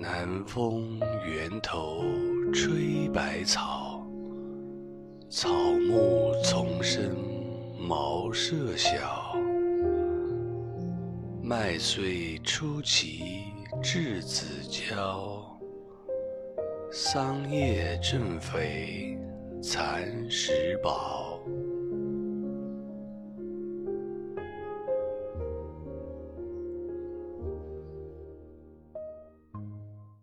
南风源头吹百草，草木丛生茅舍小。麦穗出奇稚子娇，桑叶正肥蚕食饱。